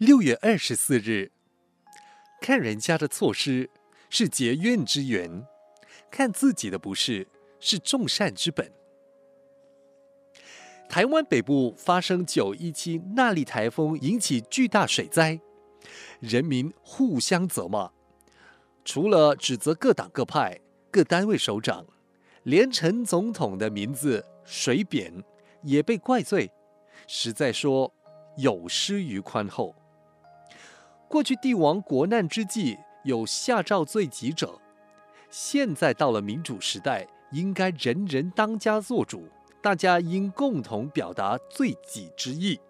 六月二十四日，看人家的错失是结怨之源，看自己的不是是种善之本。台湾北部发生九一七纳莉台风，引起巨大水灾，人民互相责骂，除了指责各党各派、各单位首长，连陈总统的名字水扁也被怪罪，实在说有失于宽厚。过去帝王国难之际有下诏罪己者，现在到了民主时代，应该人人当家作主。大家应共同表达罪己之意，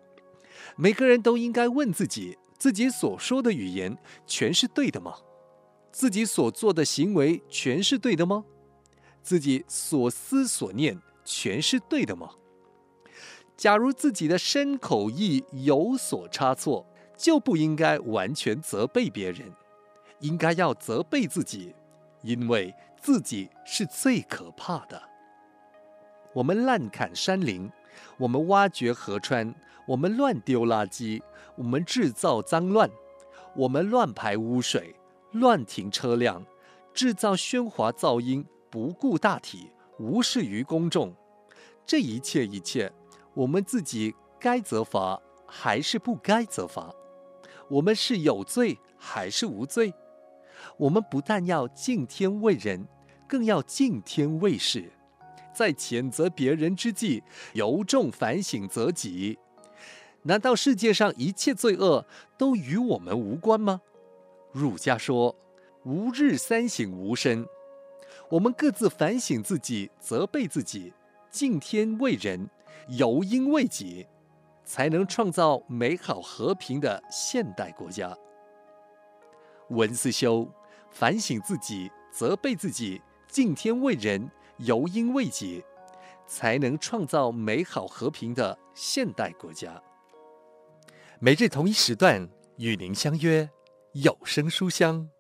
每个人都应该问自己：自己所说的语言全是对的吗？自己所做的行为全是对的吗？自己所思所念全是对的吗？假如自己的身口意有所差错，就不应该完全责备别人，应该要责备自己，因为自己是最可怕的。我们滥砍山林，我们挖掘河川，我们乱丢垃圾，我们制造脏乱，我们乱排污水，乱停车辆，制造喧哗噪音，不顾大体，无视于公众。这一切一切，我们自己该责罚还是不该责罚？我们是有罪还是无罪？我们不但要敬天畏人，更要敬天畏事。在谴责别人之际，由衷反省责己。难道世界上一切罪恶都与我们无关吗？儒家说：“吾日三省吾身。”我们各自反省自己，责备自己，敬天畏人，由因为己，才能创造美好和平的现代国家。文思修，反省自己，责备自己，敬天畏人。由因为己，才能创造美好和平的现代国家。每日同一时段与您相约有声书香。